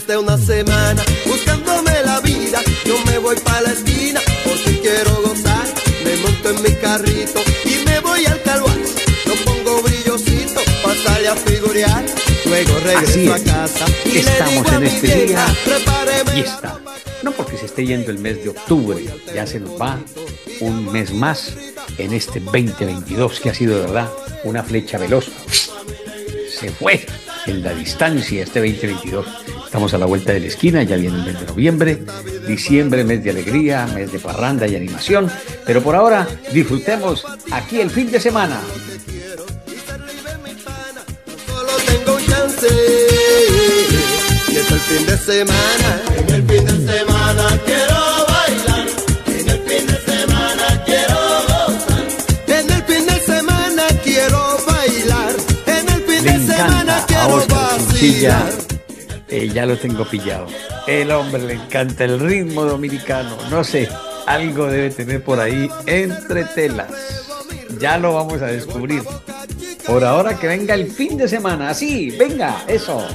Después de una semana buscándome la vida, yo me voy para la esquina porque quiero gozar. Me monto en mi carrito y me voy al calvario. Lo pongo brillosito para salir a figurear. Luego regreso a casa y Estamos le digo en este vieja, día prepáreme y está. No porque se esté yendo el mes de octubre, ya se nos va un mes más en este 2022 que ha sido de verdad una flecha veloz. Se fue en la distancia este 2022. Estamos a la vuelta de la esquina, ya viene el mes de noviembre, diciembre, mes de alegría, mes de parranda y animación. Pero por ahora disfrutemos aquí el fin de semana. Solo tengo un chance y es el fin de semana. En el fin de semana quiero bailar. En el fin de semana quiero gozar. En el fin de semana quiero bailar. En el fin Le de semana encanta a quiero Oscar Cuchilla. vacilar. Eh, ya lo tengo pillado. El hombre le encanta el ritmo dominicano. No sé, algo debe tener por ahí entre telas. Ya lo vamos a descubrir. Por ahora que venga el fin de semana. Así, venga, eso.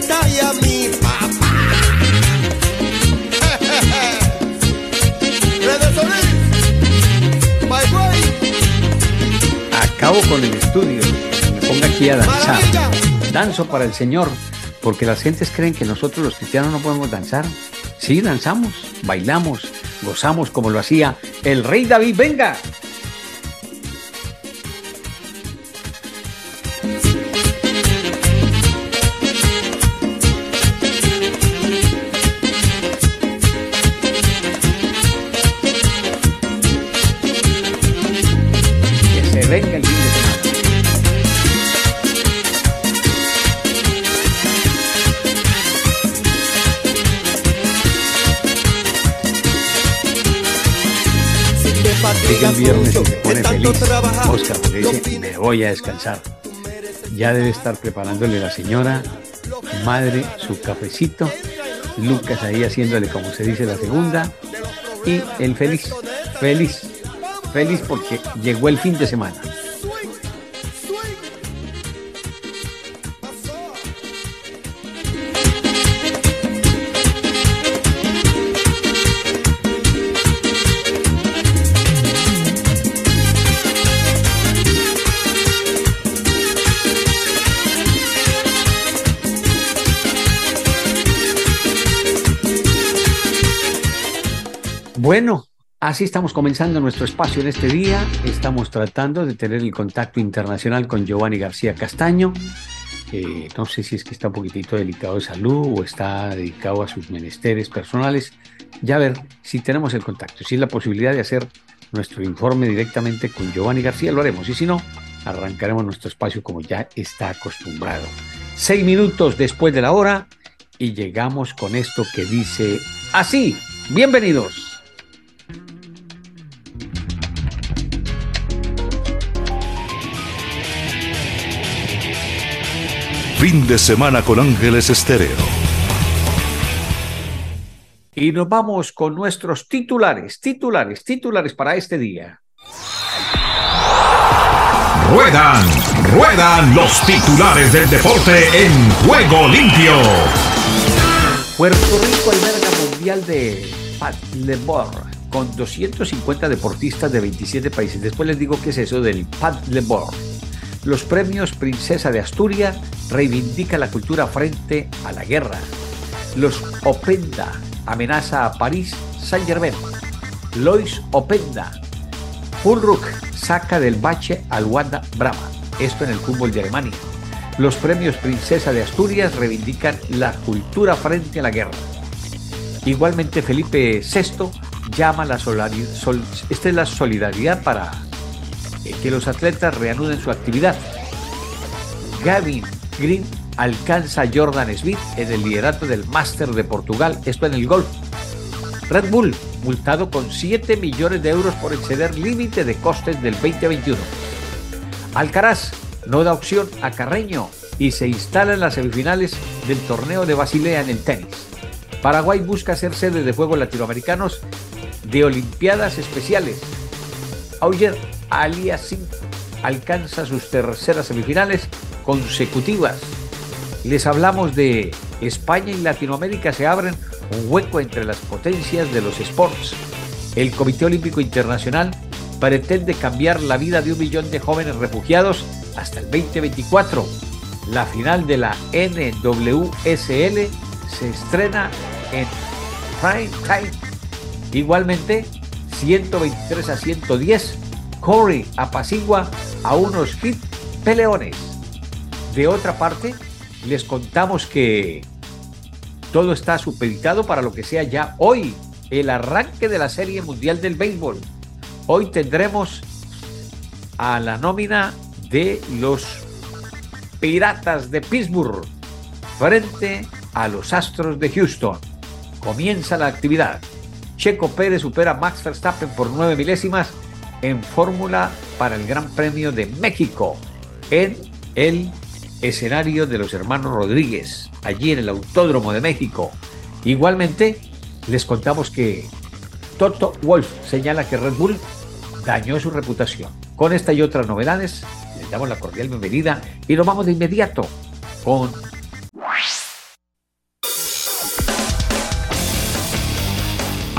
Y a mi papá. Acabo con el estudio. Me pongo aquí a danzar. Danzo para el Señor. Porque las gentes creen que nosotros los cristianos no podemos danzar. Sí, danzamos, bailamos, gozamos como lo hacía el rey David. Venga. Llega el viernes y se pone feliz. Oscar, dice, me voy a descansar. Ya debe estar preparándole la señora, madre, su cafecito. Lucas ahí haciéndole, como se dice, la segunda. Y el feliz, feliz, feliz porque llegó el fin de semana. Bueno, así estamos comenzando nuestro espacio en este día. Estamos tratando de tener el contacto internacional con Giovanni García Castaño. Eh, no sé si es que está un poquitito delicado de salud o está dedicado a sus menesteres personales. Ya ver si tenemos el contacto, si es la posibilidad de hacer nuestro informe directamente con Giovanni García, lo haremos. Y si no, arrancaremos nuestro espacio como ya está acostumbrado. Seis minutos después de la hora y llegamos con esto que dice así. Bienvenidos. Fin de semana con Ángeles Estéreo. Y nos vamos con nuestros titulares, titulares, titulares para este día. Ruedan, ruedan los titulares del deporte en juego limpio. Puerto Rico alberga mundial de paddleboard con 250 deportistas de 27 países. Después les digo qué es eso del paddleboard. Los premios Princesa de Asturias reivindica la cultura frente a la guerra. Los Openda amenaza a París Saint-Germain. Lois Openda. Fulruck saca del bache al Wanda Brahma. Esto en el fútbol de Alemania. Los premios Princesa de Asturias reivindican la cultura frente a la guerra. Igualmente Felipe VI llama la solidaridad, para que los atletas reanuden su actividad. Gavin Green alcanza a Jordan Smith en el liderato del Master de Portugal, esto en el golf. Red Bull, multado con 7 millones de euros por exceder límite de costes del 2021. Alcaraz no da opción a Carreño y se instala en las semifinales del torneo de Basilea en el tenis. Paraguay busca ser sede de Juegos Latinoamericanos de Olimpiadas Especiales. Auger Aliasim alcanza sus terceras semifinales consecutivas. Les hablamos de España y Latinoamérica se abren un hueco entre las potencias de los sports. El Comité Olímpico Internacional pretende cambiar la vida de un millón de jóvenes refugiados hasta el 2024. La final de la NWSL se estrena en prime time. Igualmente, 123 a 110, Corey apacigua a unos hit peleones. De otra parte, les contamos que todo está supeditado para lo que sea ya hoy, el arranque de la Serie Mundial del Béisbol. Hoy tendremos a la nómina de los Piratas de Pittsburgh frente a los Astros de Houston. Comienza la actividad. Checo Pérez supera a Max Verstappen por nueve milésimas en fórmula para el Gran Premio de México en el escenario de los hermanos Rodríguez, allí en el Autódromo de México. Igualmente, les contamos que Toto Wolf señala que Red Bull dañó su reputación. Con esta y otras novedades, les damos la cordial bienvenida y nos vamos de inmediato con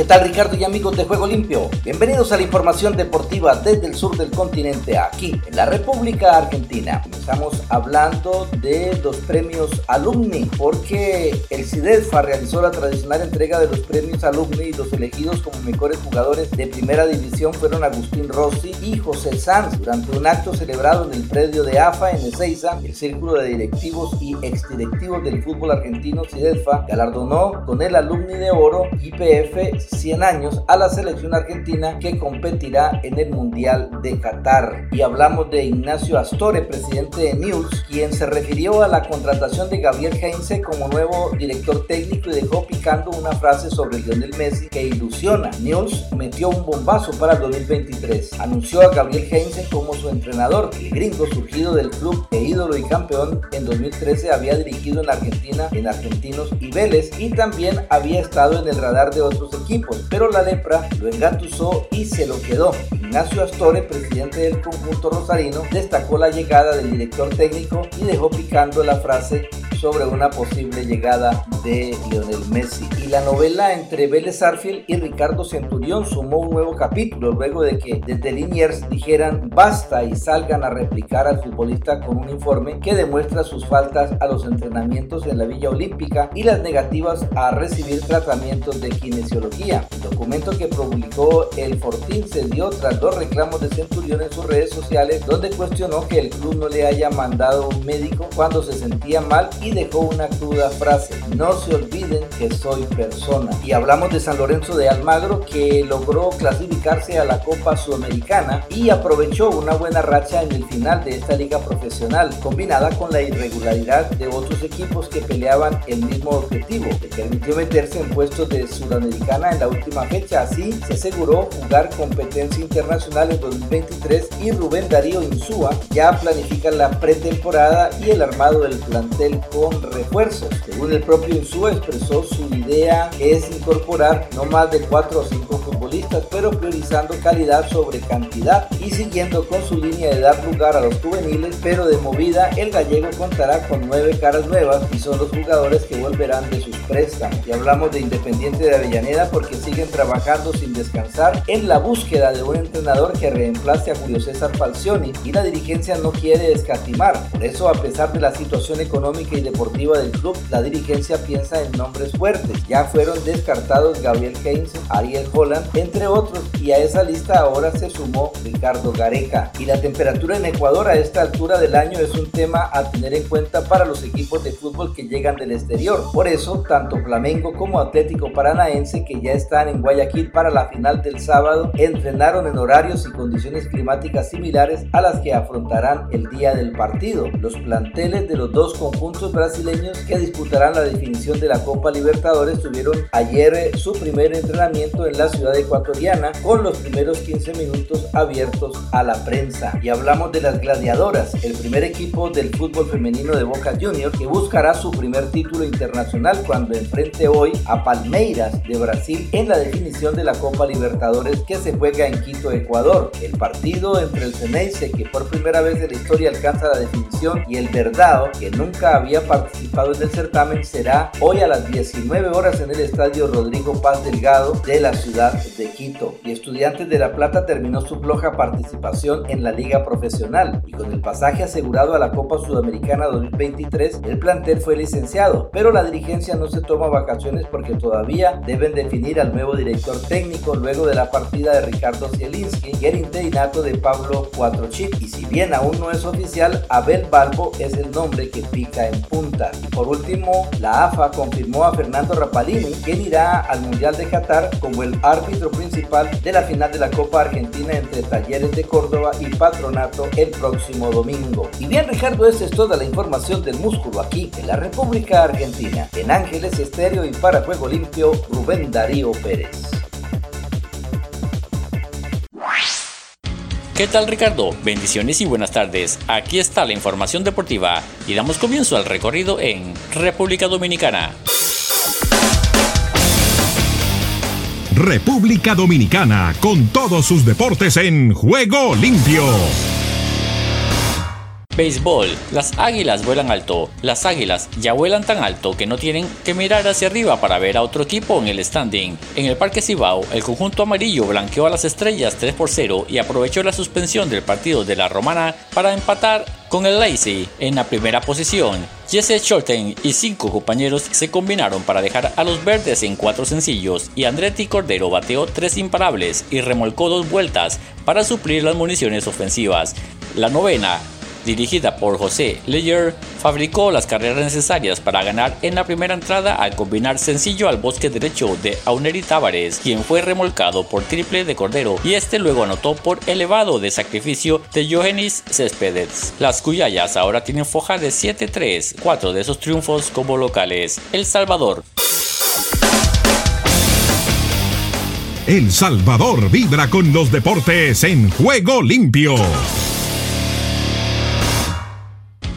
¿Qué tal Ricardo y amigos de Juego Limpio? Bienvenidos a la información deportiva desde el sur del continente, aquí en la República Argentina. Comenzamos hablando de los premios Alumni, porque el CIDEFA realizó la tradicional entrega de los premios Alumni y los elegidos como mejores jugadores de primera división fueron Agustín Rossi y José Sanz durante un acto celebrado en el predio de AFA en Ezeiza. El Círculo de Directivos y Exdirectivos del Fútbol Argentino CIDEFA galardonó con el Alumni de Oro IPF 100 años a la selección argentina que competirá en el Mundial de Qatar. Y hablamos de Ignacio Astore, presidente de News, quien se refirió a la contratación de Gabriel Heinze como nuevo director técnico y dejó picando una frase sobre Lionel Messi que ilusiona. News metió un bombazo para el 2023. Anunció a Gabriel Heinze como su entrenador. El gringo surgido del club e ídolo y campeón en 2013 había dirigido en Argentina en Argentinos y Vélez y también había estado en el radar de otros equipos pero la lepra lo engatusó y se lo quedó. Ignacio Astore, presidente del conjunto rosarino, destacó la llegada del director técnico y dejó picando la frase sobre una posible llegada de Lionel Messi. Y la novela entre Vélez Arfield y Ricardo Centurión sumó un nuevo capítulo luego de que desde Liniers dijeran basta y salgan a replicar al futbolista con un informe que demuestra sus faltas a los entrenamientos en la Villa Olímpica y las negativas a recibir tratamientos de kinesiología. El documento que publicó el Fortín se dio tras dos reclamos de Centurión en sus redes sociales donde cuestionó que el club no le haya mandado un médico cuando se sentía mal y dejó una cruda frase, no se olviden que soy persona. Y hablamos de San Lorenzo de Almagro que logró clasificarse a la Copa Sudamericana y aprovechó una buena racha en el final de esta liga profesional, combinada con la irregularidad de otros equipos que peleaban el mismo objetivo. Le permitió meterse en puestos de Sudamericana en la última fecha, así se aseguró jugar competencia internacional en 2023 y Rubén Darío Insúa ya planifica la pretemporada y el armado del plantel con refuerzos. Según el propio Insúa expresó su idea es incorporar no más de 4 o 5 futbolistas, pero priorizando calidad sobre cantidad y siguiendo con su línea de dar lugar a los juveniles, pero de movida el gallego contará con nueve caras nuevas y son los jugadores que volverán de sus préstamos. Y hablamos de Independiente de Avellaneda porque siguen trabajando sin descansar en la búsqueda de un entrenador que reemplace a Julio César Falcioni y la dirigencia no quiere escatimar. Por eso, a pesar de la situación económica y deportiva del club, la dirigencia piensa en nombres fuertes. Ya fueron descartados Gabriel Keynes, Ariel Holland, entre otros, y a esa lista ahora se sumó Ricardo Gareca. Y la temperatura en Ecuador a esta altura del año es un tema a tener en cuenta para los equipos de fútbol que llegan del exterior. Por eso, tanto Flamengo como Atlético Paranaense, que ya están en Guayaquil para la final del sábado, entrenaron en horarios y condiciones climáticas similares a las que afrontarán el día del partido. Los planteles de los dos conjuntos brasileños que disputarán la definición de la Copa Libertadores tuvieron ayer eh, su primer entrenamiento en la ciudad ecuatoriana con los primeros 15 minutos abiertos a la prensa. Y hablamos de las gladiadoras, el primer equipo del fútbol femenino de Boca Juniors que buscará su primer título internacional cuando enfrente hoy a Palmeiras de Brasil en la definición de la Copa Libertadores que se juega en Quito, Ecuador. El partido entre el Ceneice que por primera vez en la historia alcanza la definición y el Verdado que nunca había participado en el certamen será hoy a las 19 horas en el estadio Rodrigo Paz Delgado de la ciudad de Quito. Y Estudiantes de La Plata terminó su floja participación en la liga profesional y con el pasaje asegurado a la Copa Sudamericana 2023 el plantel fue licenciado, pero la dirigencia no se toma vacaciones porque todavía deben definir al nuevo director técnico luego de la partida de Ricardo Zielinski y el interinato de Pablo Cuatrochip. Y si bien aún no es oficial, Abel Balbo es el nombre que pica en punta. Y por último, la AFA confirmó a Fernando Rapalini, quien irá al Mundial de Qatar como el árbitro principal de la final de la Copa Argentina entre Talleres de Córdoba y Patronato el próximo domingo. Y bien Ricardo, esta es toda la información del músculo aquí en la República Argentina. En Ángeles Estéreo y para Juego Limpio, Rubén Darío Pérez. ¿Qué tal Ricardo? Bendiciones y buenas tardes. Aquí está la información deportiva y damos comienzo al recorrido en República Dominicana. República Dominicana con todos sus deportes en juego limpio. Béisbol. Las águilas vuelan alto. Las águilas ya vuelan tan alto que no tienen que mirar hacia arriba para ver a otro equipo en el standing. En el Parque Cibao, el conjunto amarillo blanqueó a las estrellas 3 por 0 y aprovechó la suspensión del partido de la Romana para empatar con el Lazy en la primera posición. Jesse Shorten y cinco compañeros se combinaron para dejar a los verdes en cuatro sencillos y Andretti Cordero bateó tres imparables y remolcó dos vueltas para suplir las municiones ofensivas. La novena dirigida por José Leyer, fabricó las carreras necesarias para ganar en la primera entrada al combinar sencillo al bosque derecho de Auneri Tavares, quien fue remolcado por triple de Cordero y este luego anotó por elevado de sacrificio de Johannes Céspedes. Las Cuyayas ahora tienen foja de 7-3, cuatro de esos triunfos como locales. El Salvador. El Salvador vibra con los deportes en juego limpio.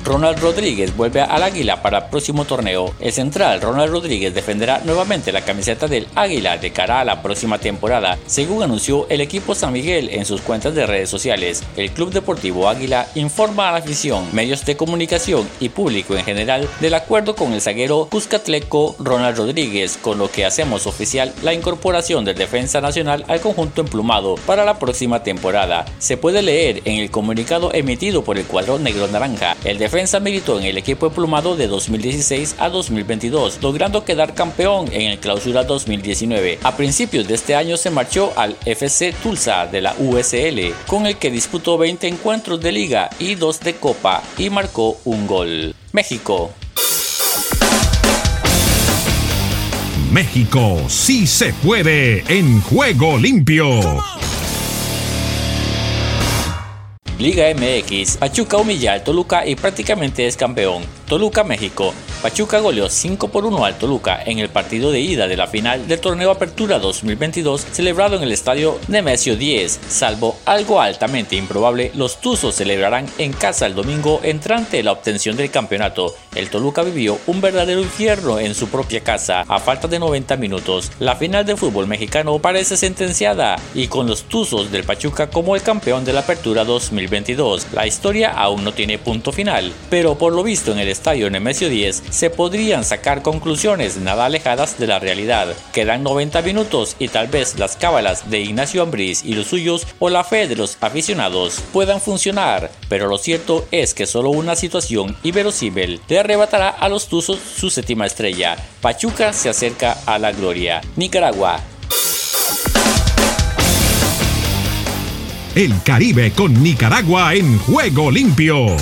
Ronald Rodríguez vuelve al Águila para el próximo torneo. El central Ronald Rodríguez defenderá nuevamente la camiseta del Águila de cara a la próxima temporada, según anunció el equipo San Miguel en sus cuentas de redes sociales. El Club Deportivo Águila informa a la afición, medios de comunicación y público en general del acuerdo con el zaguero Cuscatleco Ronald Rodríguez, con lo que hacemos oficial la incorporación del defensa nacional al conjunto emplumado para la próxima temporada. Se puede leer en el comunicado emitido por el cuadro negro naranja. El defensa militó en el equipo emplumado de 2016 a 2022, logrando quedar campeón en el clausura 2019. A principios de este año se marchó al FC Tulsa de la USL, con el que disputó 20 encuentros de liga y 2 de copa y marcó un gol. México. México sí se puede en juego limpio. Liga MX, Pachuca humilla al Toluca y prácticamente es campeón. Toluca, México. Pachuca goleó 5 por 1 al Toluca en el partido de ida de la final del torneo Apertura 2022 celebrado en el estadio Nemesio 10. Salvo algo altamente improbable, los Tuzos celebrarán en casa el domingo entrante la obtención del campeonato. El Toluca vivió un verdadero infierno en su propia casa a falta de 90 minutos. La final del fútbol mexicano parece sentenciada y con los Tuzos del Pachuca como el campeón de la Apertura 2022. La historia aún no tiene punto final, pero por lo visto en el estadio Nemesio 10 se podrían sacar conclusiones nada alejadas de la realidad. Quedan 90 minutos y tal vez las cábalas de Ignacio Ambriz y los suyos o la fe de los aficionados puedan funcionar, pero lo cierto es que solo una situación inverosímil arrebatará a los Tuzos su séptima estrella. Pachuca se acerca a la gloria. Nicaragua, El Caribe con Nicaragua en juego limpio.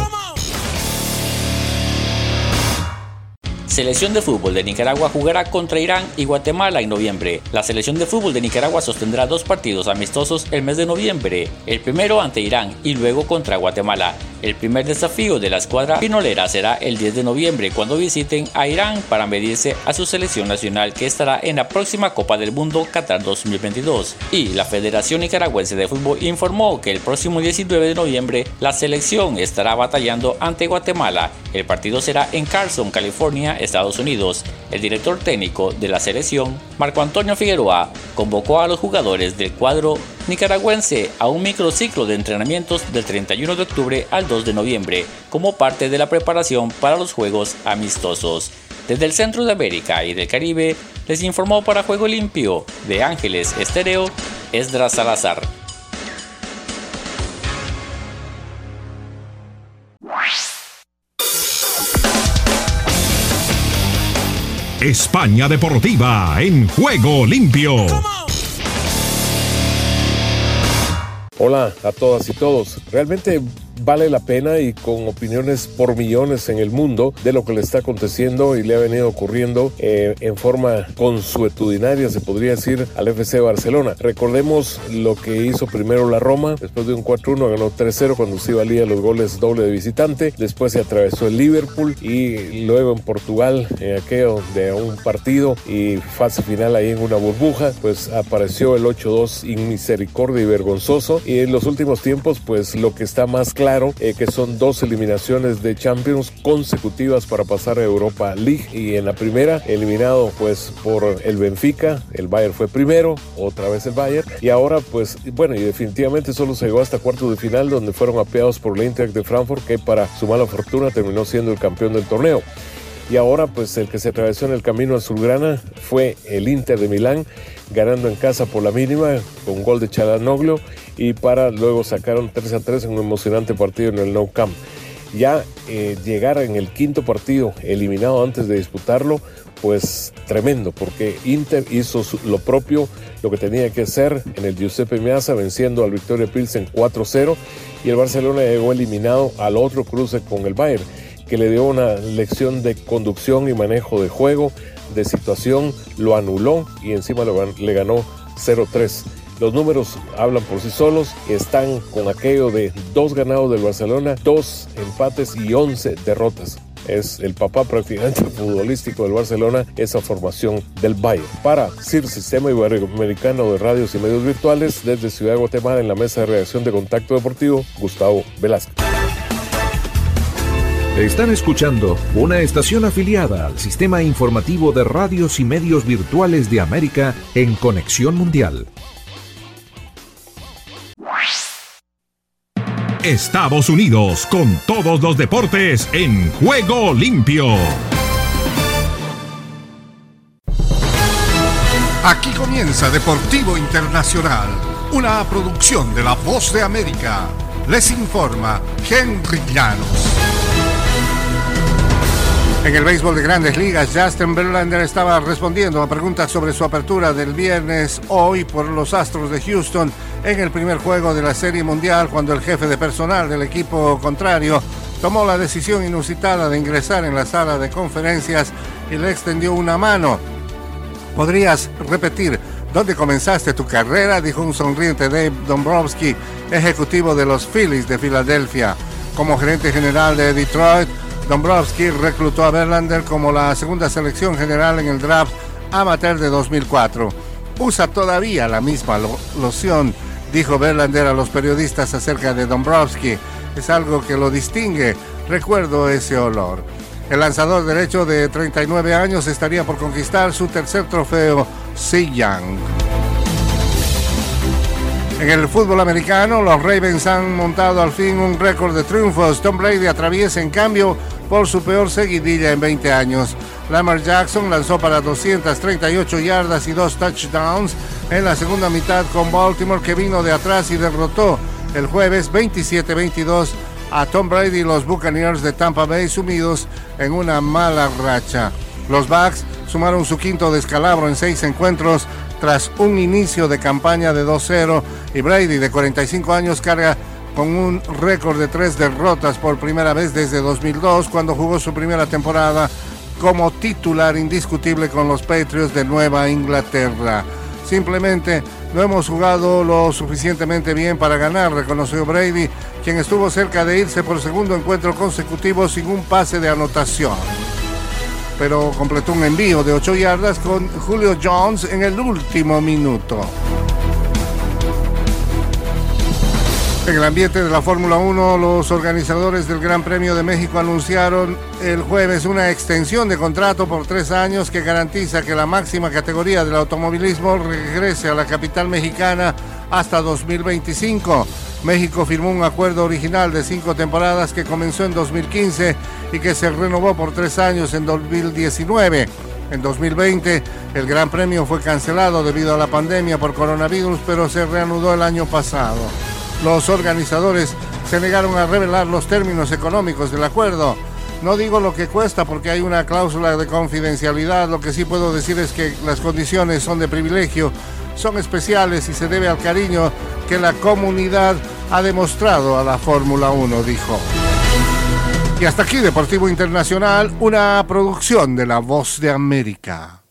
Selección de fútbol de Nicaragua jugará contra Irán y Guatemala en noviembre. La selección de fútbol de Nicaragua sostendrá dos partidos amistosos el mes de noviembre, el primero ante Irán y luego contra Guatemala. El primer desafío de la escuadra pinolera será el 10 de noviembre cuando visiten a Irán para medirse a su selección nacional que estará en la próxima Copa del Mundo Qatar 2022. Y la Federación Nicaragüense de Fútbol informó que el próximo 19 de noviembre la selección estará batallando ante Guatemala. El partido será en Carson, California, Estados Unidos. El director técnico de la selección, Marco Antonio Figueroa, convocó a los jugadores del cuadro nicaragüense a un microciclo de entrenamientos del 31 de octubre al 2 de noviembre como parte de la preparación para los Juegos Amistosos. Desde el Centro de América y del Caribe les informó para Juego Limpio de Ángeles Estéreo, Esdras Salazar. España Deportiva en juego limpio. Hola a todas y todos. Realmente vale la pena y con opiniones por millones en el mundo de lo que le está aconteciendo y le ha venido ocurriendo eh, en forma consuetudinaria, se podría decir, al FC Barcelona. Recordemos lo que hizo primero la Roma, después de un 4-1 ganó 3-0 cuando se valía los goles doble de visitante, después se atravesó el Liverpool y luego en Portugal, en aquello de un partido y fase final ahí en una burbuja, pues apareció el 8-2 inmisericordia y vergonzoso y en los últimos tiempos pues lo que está más claro eh, que son dos eliminaciones de Champions consecutivas para pasar a Europa League y en la primera eliminado pues por el Benfica, el Bayern fue primero, otra vez el Bayern y ahora pues bueno y definitivamente solo se llegó hasta cuartos de final donde fueron apeados por el Eintracht de Frankfurt que para su mala fortuna terminó siendo el campeón del torneo. Y ahora pues el que se atravesó en el camino azulgrana fue el Inter de Milán, ganando en casa por la mínima con gol de Chalanoglu y para luego sacaron 3 a 3 en un emocionante partido en el Nou Camp. Ya eh, llegar en el quinto partido eliminado antes de disputarlo, pues tremendo, porque Inter hizo lo propio, lo que tenía que hacer en el Giuseppe Meazza, venciendo al Victoria Pilsen 4-0, y el Barcelona llegó eliminado al otro cruce con el Bayern, que le dio una lección de conducción y manejo de juego, de situación, lo anuló y encima le ganó 0-3. Los números hablan por sí solos. Están con aquello de dos ganados del Barcelona, dos empates y once derrotas es el papá prácticamente futbolístico del Barcelona, esa formación del Bayern. Para CIR, Sistema Iberoamericano de Radios y Medios Virtuales, desde Ciudad de Guatemala, en la mesa de reacción de Contacto Deportivo, Gustavo Velázquez. Están escuchando una estación afiliada al Sistema Informativo de Radios y Medios Virtuales de América en Conexión Mundial. Estados Unidos con todos los deportes en juego limpio. Aquí comienza Deportivo Internacional, una producción de La Voz de América. Les informa Henry Llanos. En el béisbol de grandes ligas, Justin Verlander estaba respondiendo a preguntas sobre su apertura del viernes hoy por los Astros de Houston en el primer juego de la Serie Mundial cuando el jefe de personal del equipo contrario tomó la decisión inusitada de ingresar en la sala de conferencias y le extendió una mano. ¿Podrías repetir dónde comenzaste tu carrera? Dijo un sonriente Dave Dombrowski, ejecutivo de los Phillies de Filadelfia. Como gerente general de Detroit, Dombrowski reclutó a Verlander como la segunda selección general en el draft amateur de 2004. Usa todavía la misma loción, dijo Verlander a los periodistas acerca de Dombrowski. Es algo que lo distingue. Recuerdo ese olor. El lanzador derecho de 39 años estaría por conquistar su tercer trofeo Young. En el fútbol americano, los Ravens han montado al fin un récord de triunfos. Tom Brady atraviesa en cambio por su peor seguidilla en 20 años. Lamar Jackson lanzó para 238 yardas y dos touchdowns en la segunda mitad con Baltimore que vino de atrás y derrotó el jueves 27-22 a Tom Brady y los Buccaneers de Tampa Bay sumidos en una mala racha. Los Bucks sumaron su quinto descalabro en seis encuentros tras un inicio de campaña de 2-0 y Brady de 45 años carga con un récord de tres derrotas por primera vez desde 2002 cuando jugó su primera temporada como titular indiscutible con los Patriots de Nueva Inglaterra. Simplemente no hemos jugado lo suficientemente bien para ganar, reconoció Brady, quien estuvo cerca de irse por segundo encuentro consecutivo sin un pase de anotación. Pero completó un envío de 8 yardas con Julio Jones en el último minuto. En el ambiente de la Fórmula 1, los organizadores del Gran Premio de México anunciaron el jueves una extensión de contrato por tres años que garantiza que la máxima categoría del automovilismo regrese a la capital mexicana hasta 2025. México firmó un acuerdo original de cinco temporadas que comenzó en 2015 y que se renovó por tres años en 2019. En 2020 el Gran Premio fue cancelado debido a la pandemia por coronavirus, pero se reanudó el año pasado. Los organizadores se negaron a revelar los términos económicos del acuerdo. No digo lo que cuesta porque hay una cláusula de confidencialidad, lo que sí puedo decir es que las condiciones son de privilegio, son especiales y se debe al cariño que la comunidad ha demostrado a la Fórmula 1, dijo. Y hasta aquí Deportivo Internacional, una producción de La Voz de América.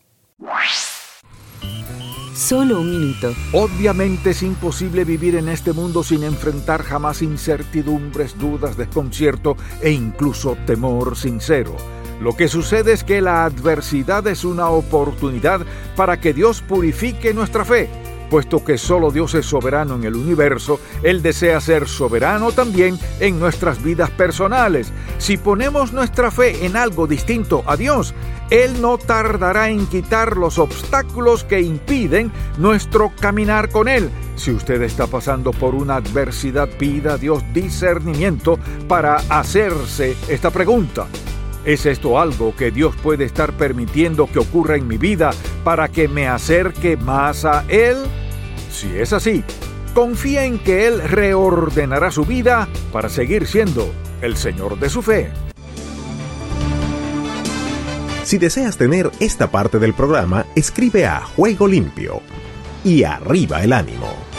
Solo un minuto. Obviamente es imposible vivir en este mundo sin enfrentar jamás incertidumbres, dudas, desconcierto e incluso temor sincero. Lo que sucede es que la adversidad es una oportunidad para que Dios purifique nuestra fe Puesto que solo Dios es soberano en el universo, Él desea ser soberano también en nuestras vidas personales. Si ponemos nuestra fe en algo distinto a Dios, Él no tardará en quitar los obstáculos que impiden nuestro caminar con Él. Si usted está pasando por una adversidad, pida a Dios discernimiento para hacerse esta pregunta. ¿Es esto algo que Dios puede estar permitiendo que ocurra en mi vida para que me acerque más a Él? Si es así, confía en que Él reordenará su vida para seguir siendo el Señor de su fe. Si deseas tener esta parte del programa, escribe a Juego Limpio y arriba el ánimo.